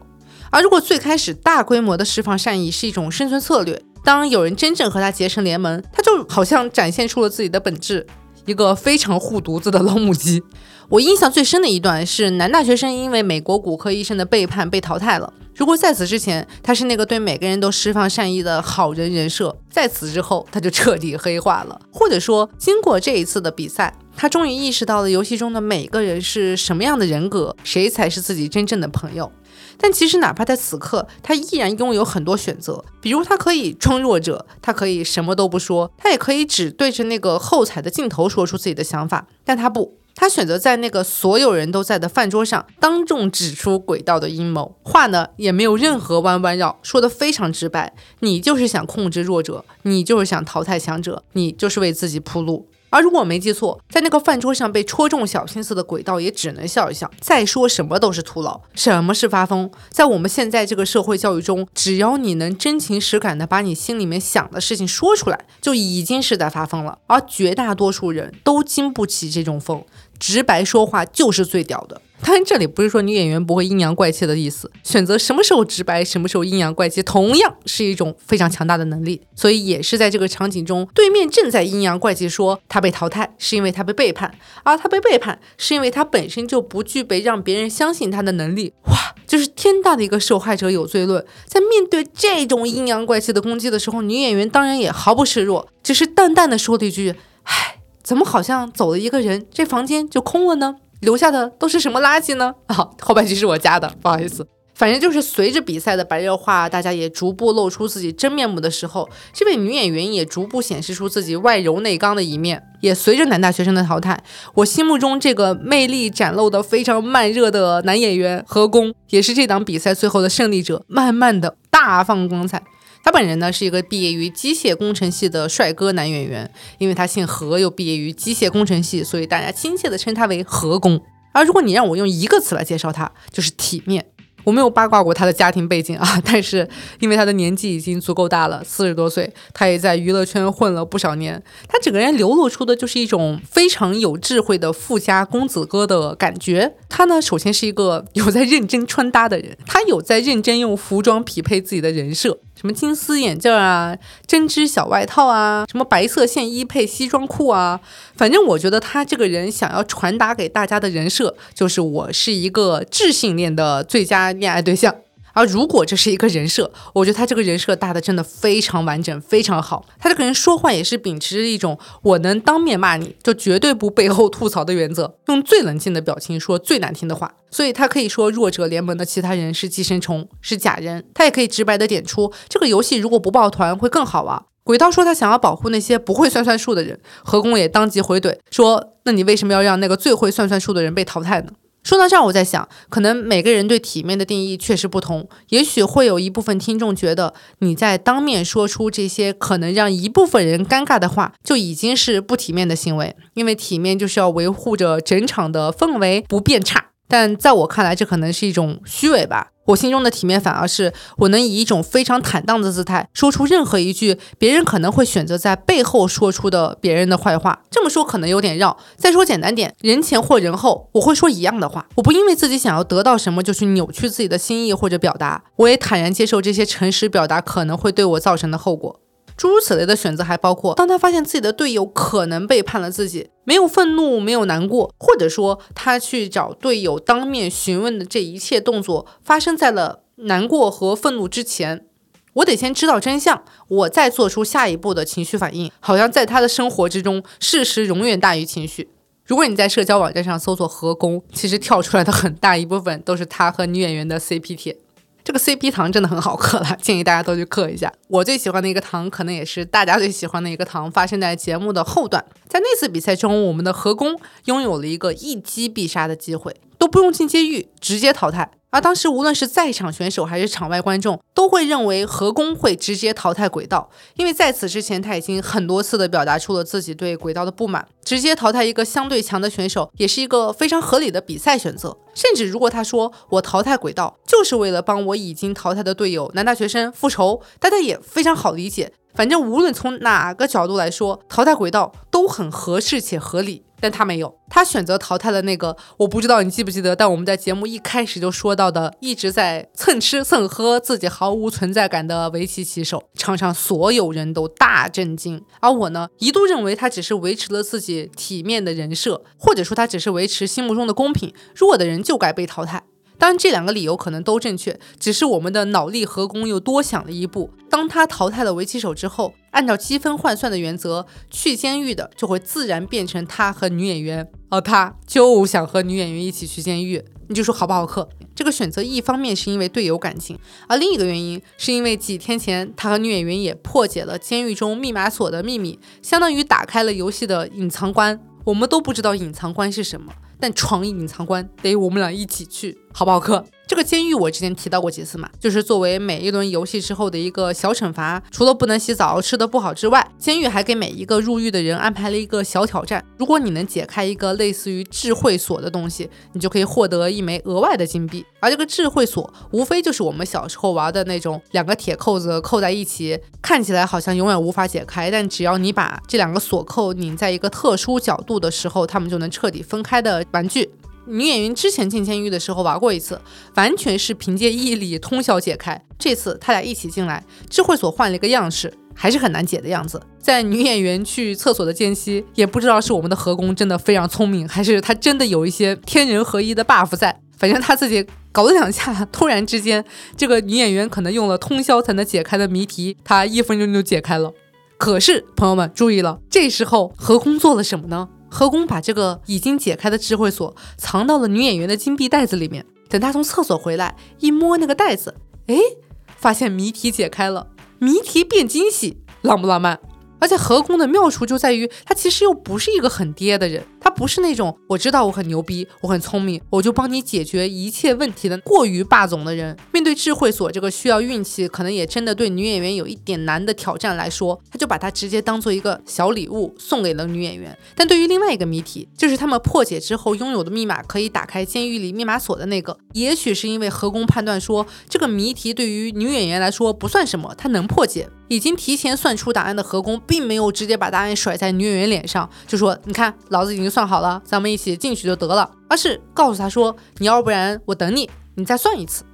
而如果最开始大规模的释放善意是一种生存策略，当有人真正和他结成联盟，他就好像展现出了自己的本质，一个非常护犊子的老母鸡。我印象最深的一段是男大学生因为美国骨科医生的背叛被淘汰了。如果在此之前他是那个对每个人都释放善意的好人人设，在此之后他就彻底黑化了。或者说，经过这一次的比赛，他终于意识到了游戏中的每个人是什么样的人格，谁才是自己真正的朋友。但其实，哪怕在此刻，他依然拥有很多选择。比如，他可以装弱者，他可以什么都不说，他也可以只对着那个后采的镜头说出自己的想法。但他不，他选择在那个所有人都在的饭桌上，当众指出轨道的阴谋。话呢，也没有任何弯弯绕，说的非常直白：你就是想控制弱者，你就是想淘汰强者，你就是为自己铺路。而如果我没记错，在那个饭桌上被戳中小心思的轨道也只能笑一笑，再说什么都是徒劳。什么是发疯？在我们现在这个社会教育中，只要你能真情实感的把你心里面想的事情说出来，就已经是在发疯了。而绝大多数人都经不起这种疯。直白说话就是最屌的。当然，这里不是说女演员不会阴阳怪气的意思。选择什么时候直白，什么时候阴阳怪气，同样是一种非常强大的能力。所以，也是在这个场景中，对面正在阴阳怪气说他被淘汰是因为他被背叛，而他被背叛是因为他本身就不具备让别人相信他的能力。哇，就是天大的一个受害者有罪论。在面对这种阴阳怪气的攻击的时候，女演员当然也毫不示弱，只是淡淡的说了一句：“唉。”怎么好像走了一个人，这房间就空了呢？留下的都是什么垃圾呢？啊，后半句是我加的，不好意思。反正就是随着比赛的白热化，大家也逐步露出自己真面目的时候，这位女演员也逐步显示出自己外柔内刚的一面。也随着男大学生的淘汰，我心目中这个魅力展露的非常慢热的男演员何工，也是这档比赛最后的胜利者，慢慢的大放光彩。他本人呢是一个毕业于机械工程系的帅哥男演员，因为他姓何，又毕业于机械工程系，所以大家亲切的称他为何工。而如果你让我用一个词来介绍他，就是体面。我没有八卦过他的家庭背景啊，但是因为他的年纪已经足够大了，四十多岁，他也在娱乐圈混了不少年，他整个人流露出的就是一种非常有智慧的富家公子哥的感觉。他呢，首先是一个有在认真穿搭的人，他有在认真用服装匹配自己的人设。什么金丝眼镜啊，针织小外套啊，什么白色线衣配西装裤啊，反正我觉得他这个人想要传达给大家的人设，就是我是一个智性恋的最佳恋爱对象。而如果这是一个人设，我觉得他这个人设搭的真的非常完整，非常好。他这个人说话也是秉持着一种我能当面骂你就绝对不背后吐槽的原则，用最冷静的表情说最难听的话。所以他可以说弱者联盟的其他人是寄生虫，是假人。他也可以直白的点出这个游戏如果不抱团会更好玩。鬼刀说他想要保护那些不会算算数的人，何工也当即回怼说：那你为什么要让那个最会算算数的人被淘汰呢？说到这儿，我在想，可能每个人对体面的定义确实不同。也许会有一部分听众觉得，你在当面说出这些可能让一部分人尴尬的话，就已经是不体面的行为。因为体面就是要维护着整场的氛围不变差。但在我看来，这可能是一种虚伪吧。我心中的体面，反而是我能以一种非常坦荡的姿态，说出任何一句别人可能会选择在背后说出的别人的坏话。这么说可能有点绕，再说简单点，人前或人后，我会说一样的话。我不因为自己想要得到什么就去扭曲自己的心意或者表达，我也坦然接受这些诚实表达可能会对我造成的后果。诸如此类的选择还包括，当他发现自己的队友可能背叛了自己，没有愤怒，没有难过，或者说他去找队友当面询问的这一切动作发生在了难过和愤怒之前，我得先知道真相，我再做出下一步的情绪反应。好像在他的生活之中，事实永远大于情绪。如果你在社交网站上搜索“和工”，其实跳出来的很大一部分都是他和女演员的 CP 帖。这个 CP 糖真的很好嗑了，建议大家都去嗑一下。我最喜欢的一个糖，可能也是大家最喜欢的一个糖，发生在节目的后段。在那次比赛中，我们的合工拥有了一个一击必杀的机会，都不用进监狱，直接淘汰。而当时，无论是在场选手还是场外观众，都会认为何工会直接淘汰轨道，因为在此之前他已经很多次的表达出了自己对轨道的不满。直接淘汰一个相对强的选手，也是一个非常合理的比赛选择。甚至如果他说我淘汰轨道就是为了帮我已经淘汰的队友男大学生复仇，大家也非常好理解。反正无论从哪个角度来说，淘汰轨道都很合适且合理。但他没有，他选择淘汰了那个我不知道你记不记得，但我们在节目一开始就说到的，一直在蹭吃蹭喝、自己毫无存在感的围棋棋手，场上所有人都大震惊。而我呢，一度认为他只是维持了自己体面的人设，或者说他只是维持心目中的公平，弱的人就该被淘汰。当然，这两个理由可能都正确，只是我们的脑力合工又多想了一步。当他淘汰了围棋手之后，按照积分换算的原则，去监狱的就会自然变成他和女演员，而他就想和女演员一起去监狱。你就说好不好嗑？这个选择一方面是因为队友感情，而另一个原因是因为几天前他和女演员也破解了监狱中密码锁的秘密，相当于打开了游戏的隐藏关。我们都不知道隐藏关是什么。但闯隐藏关得我们俩一起去，好不好磕？这个监狱我之前提到过几次嘛，就是作为每一轮游戏之后的一个小惩罚，除了不能洗澡、吃的不好之外，监狱还给每一个入狱的人安排了一个小挑战。如果你能解开一个类似于智慧锁的东西，你就可以获得一枚额外的金币。而这个智慧锁无非就是我们小时候玩的那种两个铁扣子扣在一起，看起来好像永远无法解开，但只要你把这两个锁扣拧在一个特殊角度的时候，它们就能彻底分开的玩具。女演员之前进监狱的时候玩过一次，完全是凭借毅力通宵解开。这次他俩一起进来，智慧锁换了一个样式，还是很难解的样子。在女演员去厕所的间隙，也不知道是我们的何工真的非常聪明，还是他真的有一些天人合一的 buff 在。反正他自己搞了两下，突然之间，这个女演员可能用了通宵才能解开的谜题，她一分钟就解开了。可是朋友们注意了，这时候何工做了什么呢？何工把这个已经解开的智慧锁藏到了女演员的金币袋子里面。等他从厕所回来，一摸那个袋子，哎，发现谜题解开了，谜题变惊喜，浪不浪漫？而且何工的妙处就在于，他其实又不是一个很爹的人，他不是那种我知道我很牛逼，我很聪明，我就帮你解决一切问题的过于霸总的人。面对智慧锁这个需要运气，可能也真的对女演员有一点难的挑战来说，他就把它直接当做一个小礼物送给了女演员。但对于另外一个谜题，就是他们破解之后拥有的密码可以打开监狱里密码锁的那个，也许是因为何工判断说这个谜题对于女演员来说不算什么，他能破解。已经提前算出答案的何工，并没有直接把答案甩在女演员脸上，就说：“你看，老子已经算好了，咱们一起进去就得了。”而是告诉他说：“你要不然我等你，你再算一次。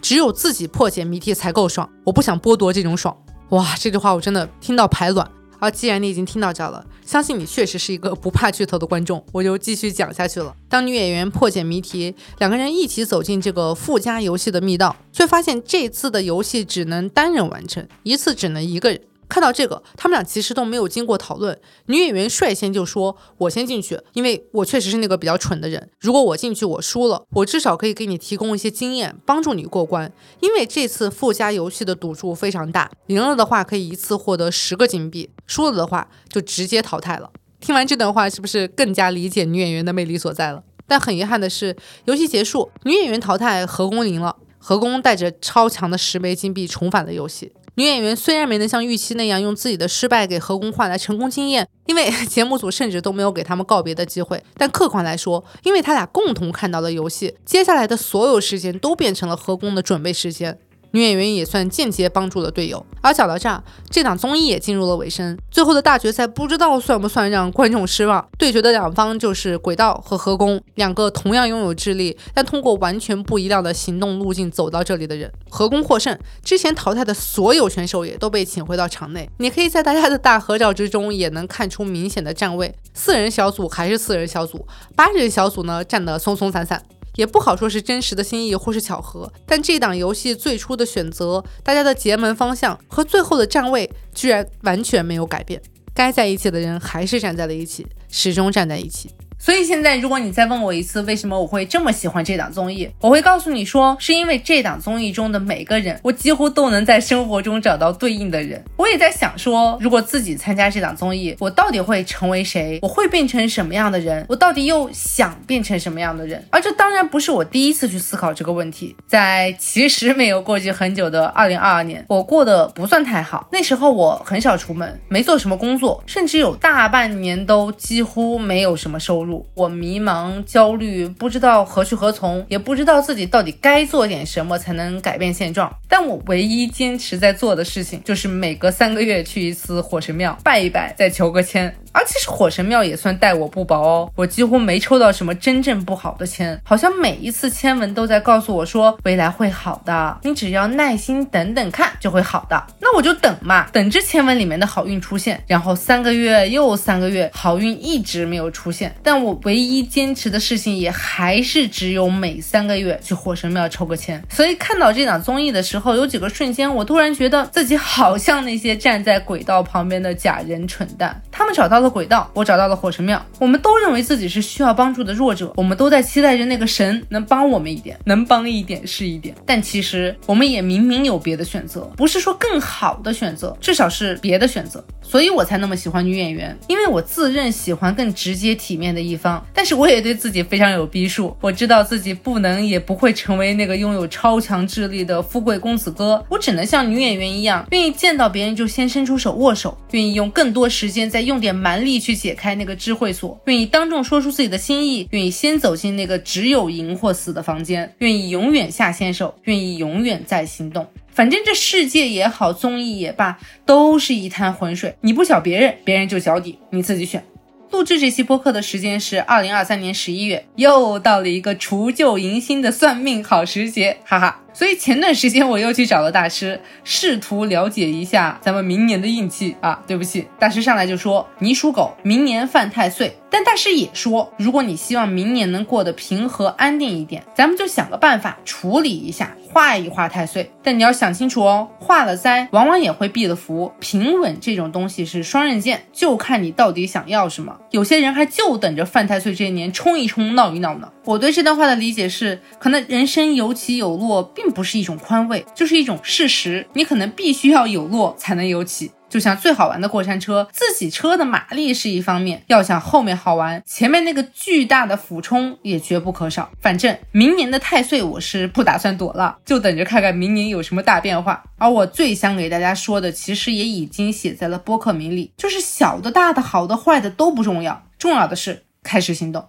只有自己破解谜题才够爽，我不想剥夺这种爽。”哇，这句话我真的听到排卵。好既然你已经听到这了，相信你确实是一个不怕剧透的观众，我就继续讲下去了。当女演员破解谜题，两个人一起走进这个附加游戏的密道，却发现这次的游戏只能单人完成，一次只能一个人。看到这个，他们俩其实都没有经过讨论。女演员率先就说：“我先进去，因为我确实是那个比较蠢的人。如果我进去我输了，我至少可以给你提供一些经验，帮助你过关。因为这次附加游戏的赌注非常大，赢了的话可以一次获得十个金币，输了的话就直接淘汰了。”听完这段话，是不是更加理解女演员的魅力所在了？但很遗憾的是，游戏结束，女演员淘汰，何公赢了。何公带着超强的十枚金币重返了游戏。女演员虽然没能像预期那样用自己的失败给何公换来成功经验，因为 节目组甚至都没有给他们告别的机会。但客观来说，因为他俩共同看到了游戏，接下来的所有时间都变成了何公的准备时间。女演员也算间接帮助了队友。而讲到这儿，这档综艺也进入了尾声。最后的大决赛不知道算不算让观众失望？对决的两方就是轨道和河工，两个同样拥有智力，但通过完全不一样的行动路径走到这里的人。河工获胜，之前淘汰的所有选手也都被请回到场内。你可以在大家的大合照之中也能看出明显的站位，四人小组还是四人小组，八人小组呢站得松松散散。也不好说是真实的心意或是巧合，但这档游戏最初的选择，大家的结盟方向和最后的站位居然完全没有改变，该在一起的人还是站在了一起，始终站在一起。所以现在，如果你再问我一次，为什么我会这么喜欢这档综艺，我会告诉你说，是因为这档综艺中的每个人，我几乎都能在生活中找到对应的人。我也在想说，如果自己参加这档综艺，我到底会成为谁？我会变成什么样的人？我到底又想变成什么样的人？而这当然不是我第一次去思考这个问题。在其实没有过去很久的 二零二二年，我过得不算太好。那时候我很少出门，没做什么工作，甚至有大半年都几乎没有什么收入。我迷茫、焦虑，不知道何去何从，也不知道自己到底该做点什么才能改变现状。但我唯一坚持在做的事情，就是每隔三个月去一次火神庙拜一拜，再求个签。而其实火神庙也算待我不薄哦，我几乎没抽到什么真正不好的签，好像每一次签文都在告诉我说未来会好的，你只要耐心等等看就会好的。那我就等嘛，等着签文里面的好运出现。然后三个月又三个月，好运一直没有出现。但我唯一坚持的事情也还是只有每三个月去火神庙抽个签。所以看到这档综艺的时候，有几个瞬间我突然觉得自己好像那些站在轨道旁边的假人蠢蛋，他们找到。到了轨道，我找到了火神庙。我们都认为自己是需要帮助的弱者，我们都在期待着那个神能帮我们一点，能帮一点是一点。但其实我们也明明有别的选择，不是说更好的选择，至少是别的选择。所以我才那么喜欢女演员，因为我自认喜欢更直接体面的一方。但是我也对自己非常有逼数，我知道自己不能也不会成为那个拥有超强智力的富贵公子哥，我只能像女演员一样，愿意见到别人就先伸出手握手，愿意用更多时间再用点。蛮力去解开那个智慧锁，愿意当众说出自己的心意，愿意先走进那个只有赢或死的房间，愿意永远下先手，愿意永远在行动。反正这世界也好，综艺也罢，都是一滩浑水。你不小别人，别人就脚底，你自己选。录制这期播客的时间是二零二三年十一月，又到了一个除旧迎新的算命好时节，哈哈。所以前段时间我又去找了大师，试图了解一下咱们明年的运气啊。对不起，大师上来就说你属狗，明年犯太岁。但大师也说，如果你希望明年能过得平和安定一点，咱们就想个办法处理一下，化一化太岁。但你要想清楚哦，化了灾，往往也会避了福。平稳这种东西是双刃剑，就看你到底想要什么。有些人还就等着犯太岁这一年冲一冲、闹一闹呢。我对这段话的理解是，可能人生有起有落，并不是一种宽慰，就是一种事实。你可能必须要有落才能有起。就像最好玩的过山车，自己车的马力是一方面，要想后面好玩，前面那个巨大的俯冲也绝不可少。反正明年的太岁我是不打算躲了，就等着看看明年有什么大变化。而我最想给大家说的，其实也已经写在了播客名里，就是小的、大的、好的、坏的都不重要，重要的是开始行动。